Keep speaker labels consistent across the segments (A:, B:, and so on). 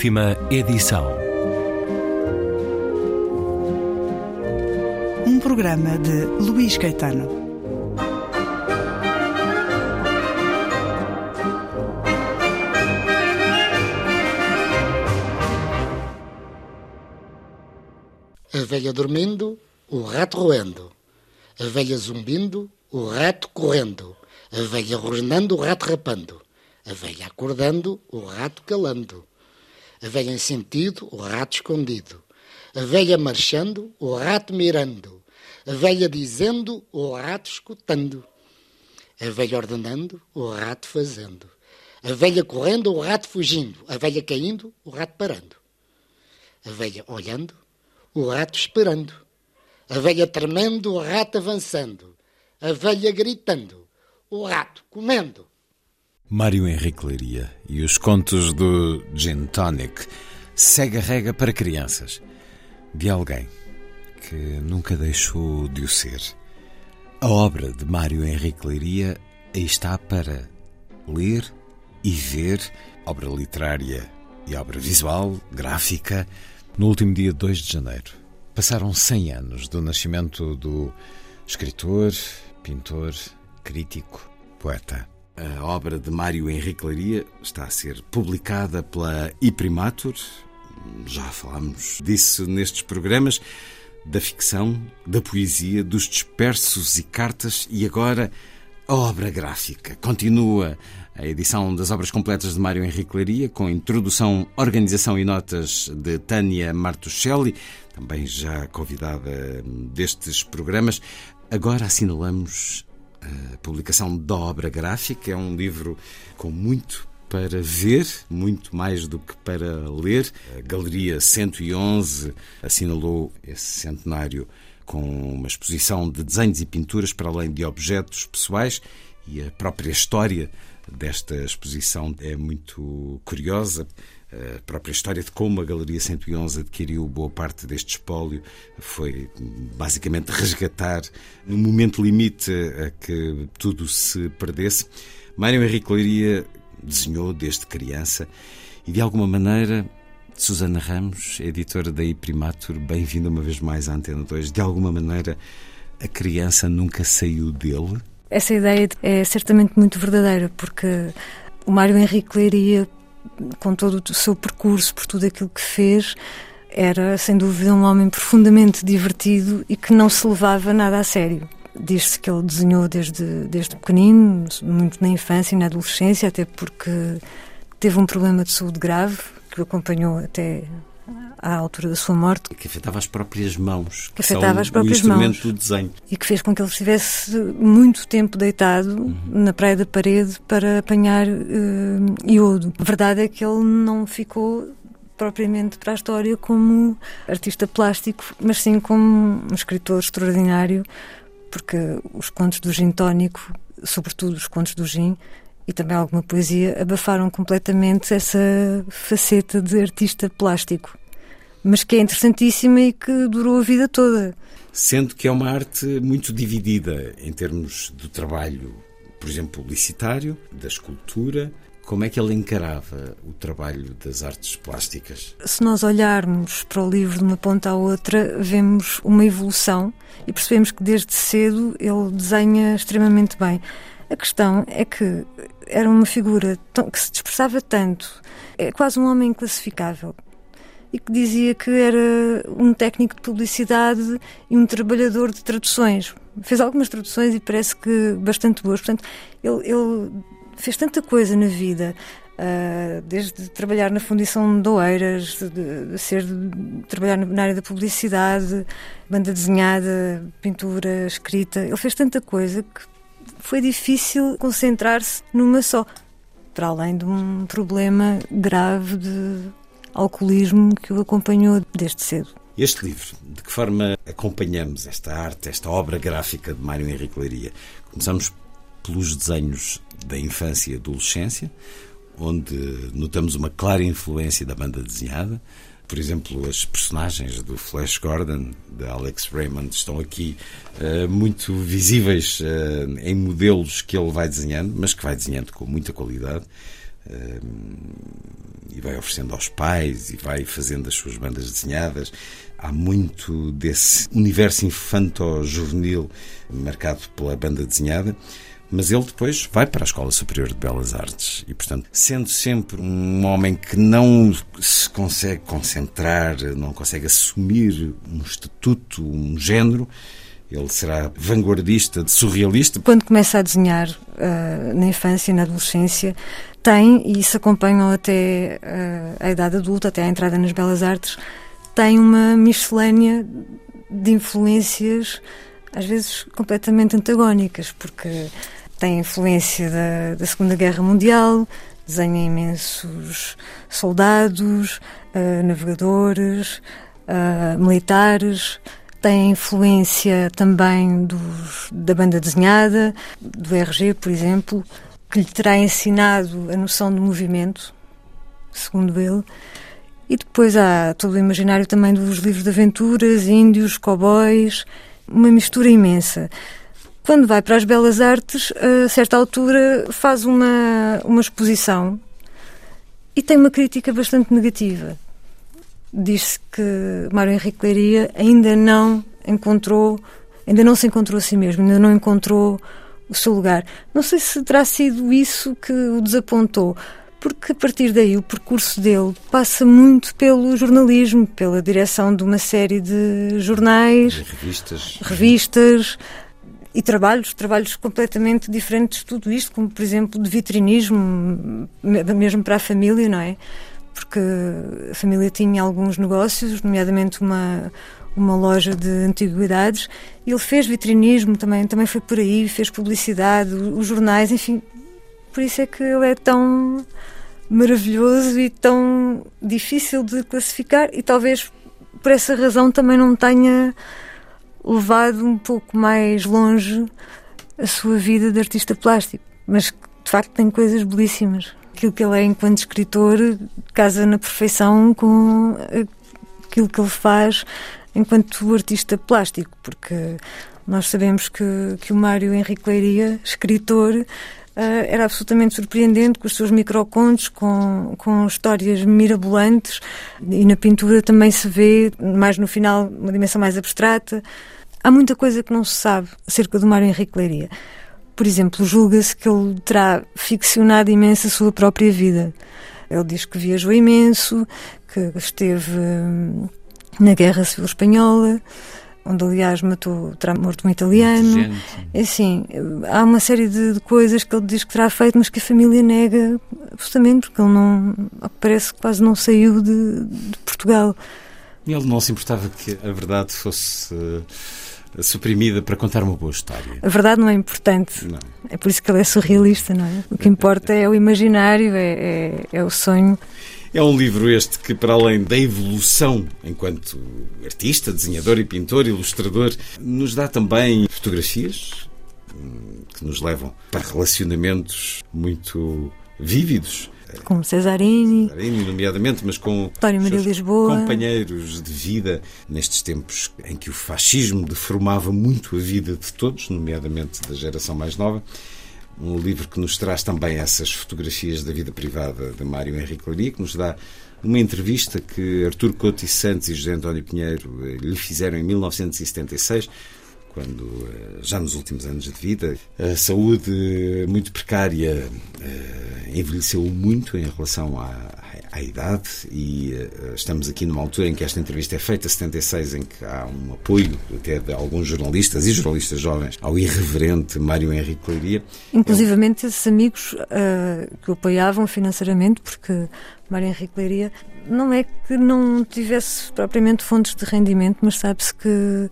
A: Última edição.
B: Um programa de Luís Caetano.
C: A velha dormindo, o rato roendo. A velha zumbindo, o rato correndo. A velha rosnando, o rato rapando. A velha acordando, o rato calando. A velha em sentido, o rato escondido. A velha marchando, o rato mirando. A velha dizendo, o rato escutando. A velha ordenando, o rato fazendo. A velha correndo, o rato fugindo. A velha caindo, o rato parando. A velha olhando, o rato esperando. A velha tremendo, o rato avançando. A velha gritando, o rato comendo.
D: Mário Henrique Leiria e os contos do Gin Tonic segue a rega para crianças de alguém que nunca deixou de o ser. A obra de Mário Henrique Leiria aí está para ler e ver, obra literária e obra visual, gráfica, no último dia 2 de janeiro. Passaram 100 anos do nascimento do escritor, pintor, crítico, poeta. A obra de Mário Henrique Leiria está a ser publicada pela Iprimatur. Já falámos disso nestes programas, da ficção, da poesia, dos dispersos e cartas e agora a obra gráfica. Continua a edição das obras completas de Mário Henrique Leiria, com introdução, organização e notas de Tânia Martuchelli, também já convidada destes programas. Agora assinalamos a publicação da obra gráfica. É um livro com muito para ver, muito mais do que para ler. A Galeria 111 assinalou esse centenário com uma exposição de desenhos e pinturas para além de objetos pessoais e a própria história desta exposição é muito curiosa. A própria história de como a Galeria 111 adquiriu boa parte deste espólio foi basicamente resgatar no momento limite a que tudo se perdesse. Mário Henrique Leiria desenhou desde criança e de alguma maneira Susana Ramos, editora da Iprimatur, bem-vinda uma vez mais à Antena 2. De alguma maneira a criança nunca saiu dele?
E: Essa ideia é certamente muito verdadeira, porque o Mário Henrique Leiria com todo o seu percurso, por tudo aquilo que fez, era sem dúvida um homem profundamente divertido e que não se levava nada a sério. Diz-se que ele desenhou desde, desde pequenino, muito na infância e na adolescência, até porque teve um problema de saúde grave que o acompanhou até à altura da sua morte.
D: Que afetava as próprias mãos.
E: Que afetava as próprias
D: o instrumento
E: mãos.
D: do desenho.
E: E que fez com que ele estivesse muito tempo deitado uhum. na praia da parede para apanhar uh, iodo. A verdade é que ele não ficou propriamente para a história como artista plástico, mas sim como um escritor extraordinário, porque os contos do Gin Tónico, sobretudo os contos do Gin, e também alguma poesia, abafaram completamente essa faceta de artista plástico mas que é interessantíssima e que durou a vida toda.
D: Sendo que é uma arte muito dividida em termos do trabalho, por exemplo, publicitário, da escultura. Como é que ele encarava o trabalho das artes plásticas?
E: Se nós olharmos para o livro de uma ponta à outra, vemos uma evolução e percebemos que desde cedo ele desenha extremamente bem. A questão é que era uma figura que se dispersava tanto, é quase um homem inclassificável e que dizia que era um técnico de publicidade e um trabalhador de traduções. Fez algumas traduções e parece que bastante boas. Portanto, ele, ele fez tanta coisa na vida. Uh, desde trabalhar na Fundição de Oeiras, de, de ser de trabalhar na área da publicidade, banda desenhada, pintura, escrita. Ele fez tanta coisa que foi difícil concentrar-se numa só, para além de um problema grave de alcoolismo que o acompanhou desde cedo.
D: Este livro, de que forma acompanhamos esta arte, esta obra gráfica de Mário Henrique Leiria? Começamos pelos desenhos da infância e adolescência, onde notamos uma clara influência da banda desenhada. Por exemplo, as personagens do Flash Gordon, de Alex Raymond, estão aqui uh, muito visíveis uh, em modelos que ele vai desenhando, mas que vai desenhando com muita qualidade e vai oferecendo aos pais e vai fazendo as suas bandas desenhadas. Há muito desse universo infanto-juvenil marcado pela banda desenhada mas ele depois vai para a Escola Superior de Belas Artes e, portanto, sendo sempre um homem que não se consegue concentrar, não consegue assumir um estatuto, um género, ele será vanguardista, surrealista.
E: Quando começa a desenhar uh, na infância e na adolescência, tem, e isso acompanha até uh, a idade adulta, até a entrada nas belas artes, tem uma miscelânea de influências, às vezes completamente antagónicas, porque tem influência da, da Segunda Guerra Mundial, desenha imensos soldados, uh, navegadores, militares, tem influência também dos, da banda desenhada, do RG, por exemplo, que lhe terá ensinado a noção de movimento, segundo ele. E depois há todo o imaginário também dos livros de aventuras, índios, cowboys, uma mistura imensa. Quando vai para as Belas Artes, a certa altura faz uma, uma exposição e tem uma crítica bastante negativa. Diz-se que Mário Henrique Leiria ainda não encontrou, ainda não se encontrou a si mesmo, ainda não encontrou o seu lugar. Não sei se terá sido isso que o desapontou, porque a partir daí o percurso dele passa muito pelo jornalismo, pela direção de uma série de jornais,
D: revistas,
E: revistas e trabalhos, trabalhos completamente diferentes de tudo isto, como por exemplo de vitrinismo, mesmo para a família, não é? Porque a família tinha alguns negócios, nomeadamente uma, uma loja de antiguidades, ele fez vitrinismo também, também foi por aí, fez publicidade, os jornais, enfim. Por isso é que ele é tão maravilhoso e tão difícil de classificar, e talvez por essa razão também não tenha levado um pouco mais longe a sua vida de artista plástico, mas de facto tem coisas belíssimas. Aquilo que ele é enquanto escritor casa na perfeição com aquilo que ele faz enquanto artista plástico, porque nós sabemos que, que o Mário Henrique Leiria, escritor, Uh, era absolutamente surpreendente com os seus microcontos, com, com histórias mirabolantes e na pintura também se vê, mais no final, uma dimensão mais abstrata. Há muita coisa que não se sabe acerca do Mário Henrique Leiria. Por exemplo, julga-se que ele terá ficcionado imenso a sua própria vida. Ele diz que viajou imenso, que esteve hum, na Guerra Civil Espanhola, onde aliás matou, terá morto um italiano. Assim, há uma série de, de, coisas que ele diz que terá feito, mas que a família nega justamente porque ele não, parece que quase não saiu de, de Portugal.
D: E ele não se importava que a verdade fosse suprimida para contar uma boa história.
E: A verdade não é importante.
D: Não.
E: É por isso que ele é surrealista, não é? O que importa é o imaginário, é, é, é o sonho.
D: É um livro este que, para além da evolução enquanto artista, desenhador e pintor, ilustrador, nos dá também fotografias hum, que nos levam para relacionamentos muito vívidos.
E: Com Cesarini.
D: Cesarini, nomeadamente, mas com
E: António Maria Lisboa.
D: companheiros de vida nestes tempos em que o fascismo deformava muito a vida de todos, nomeadamente da geração mais nova um livro que nos traz também essas fotografias da vida privada de Mário Henrique Leiria, que nos dá uma entrevista que Artur Couto e Santos e José António Pinheiro eh, lhe fizeram em 1976, quando eh, já nos últimos anos de vida a saúde muito precária eh, envelheceu muito em relação à, à idade e uh, estamos aqui numa altura em que esta entrevista é feita, 76, em que há um apoio até de alguns jornalistas e jornalistas jovens ao irreverente Mário Henrique Leiria.
E: Inclusivamente esses amigos uh, que o apoiavam financeiramente, porque Mário Henrique Leiria não é que não tivesse propriamente fontes de rendimento, mas sabe-se que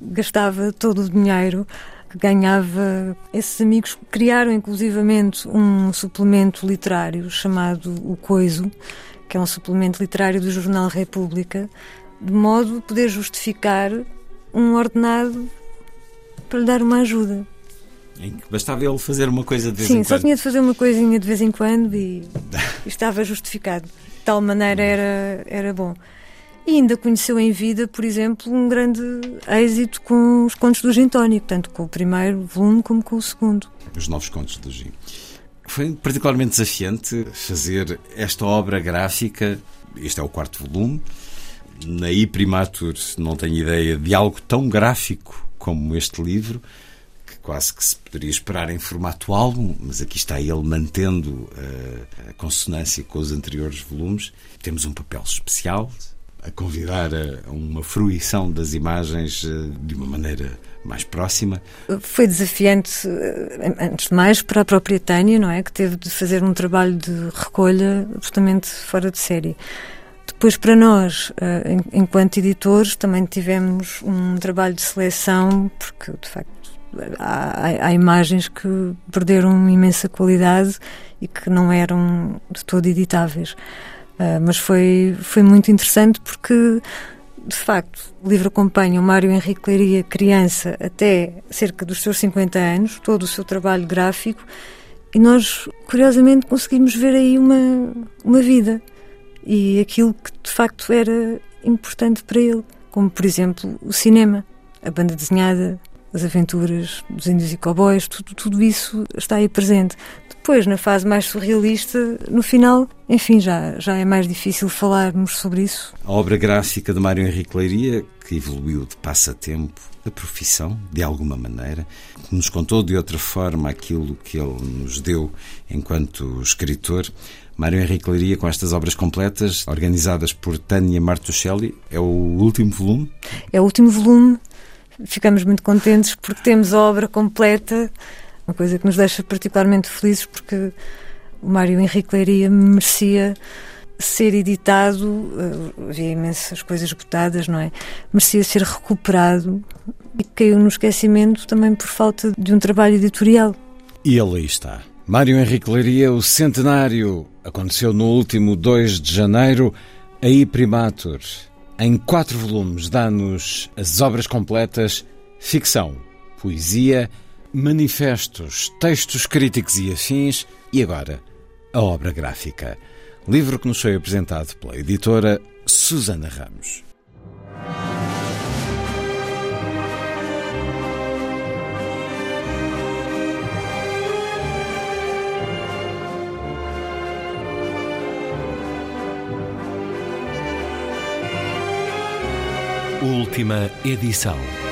E: gastava todo o dinheiro que ganhava. Esses amigos criaram inclusivamente um suplemento literário chamado O Coiso, que é um suplemento literário do jornal República, de modo a poder justificar um ordenado para lhe dar uma ajuda.
D: Em que bastava ele fazer uma coisa de vez
E: Sim,
D: em quando.
E: Sim, só tinha de fazer uma coisinha de vez em quando e, e estava justificado. De tal maneira era, era bom. E ainda conheceu em vida, por exemplo, um grande êxito com os contos do Gintónico, tanto com o primeiro volume como com o segundo.
D: Os novos contos do Gin. Foi particularmente desafiante fazer esta obra gráfica. Este é o quarto volume. Na iPrimatur não tenho ideia de algo tão gráfico como este livro, que quase que se poderia esperar em formato álbum, mas aqui está ele mantendo a, a consonância com os anteriores volumes. Temos um papel especial, a convidar a uma fruição das imagens eh, de uma maneira mais próxima.
E: Foi desafiante, eh, antes de mais, para a própria Tânia, não é? Que teve de fazer um trabalho de recolha absolutamente fora de série. Depois, para nós, eh, enquanto editores, também tivemos um trabalho de seleção, porque, de facto, há, há imagens que perderam imensa qualidade e que não eram de todo editáveis. Uh, mas foi, foi muito interessante porque, de facto, o livro acompanha o Mário Henrique Leiria, criança, até cerca dos seus 50 anos, todo o seu trabalho gráfico, e nós, curiosamente, conseguimos ver aí uma, uma vida. E aquilo que, de facto, era importante para ele, como, por exemplo, o cinema, a banda desenhada, as aventuras dos índios e cowboys, tudo, tudo isso está aí presente. Depois, na fase mais surrealista, no final, enfim, já, já é mais difícil falarmos sobre isso.
D: A obra gráfica de Mário Henrique Leiria, que evoluiu de passatempo a profissão, de alguma maneira, que nos contou de outra forma aquilo que ele nos deu enquanto escritor. Mário Henrique Leiria, com estas obras completas, organizadas por Tânia Martuchelli, é o último volume?
E: É o último volume ficamos muito contentes porque temos a obra completa, uma coisa que nos deixa particularmente felizes porque o Mário Henrique Leiria merecia ser editado, eh, havia imensas coisas botadas, não é? Merecia ser recuperado e caiu no esquecimento também por falta de um trabalho editorial.
D: E aí está. Mário Henrique Leiria, o centenário aconteceu no último 2 de janeiro, aí Primatur em quatro volumes, dá-nos as obras completas, ficção, poesia, manifestos, textos críticos e afins e agora a obra gráfica. Livro que nos foi apresentado pela editora Susana Ramos.
A: Última edição.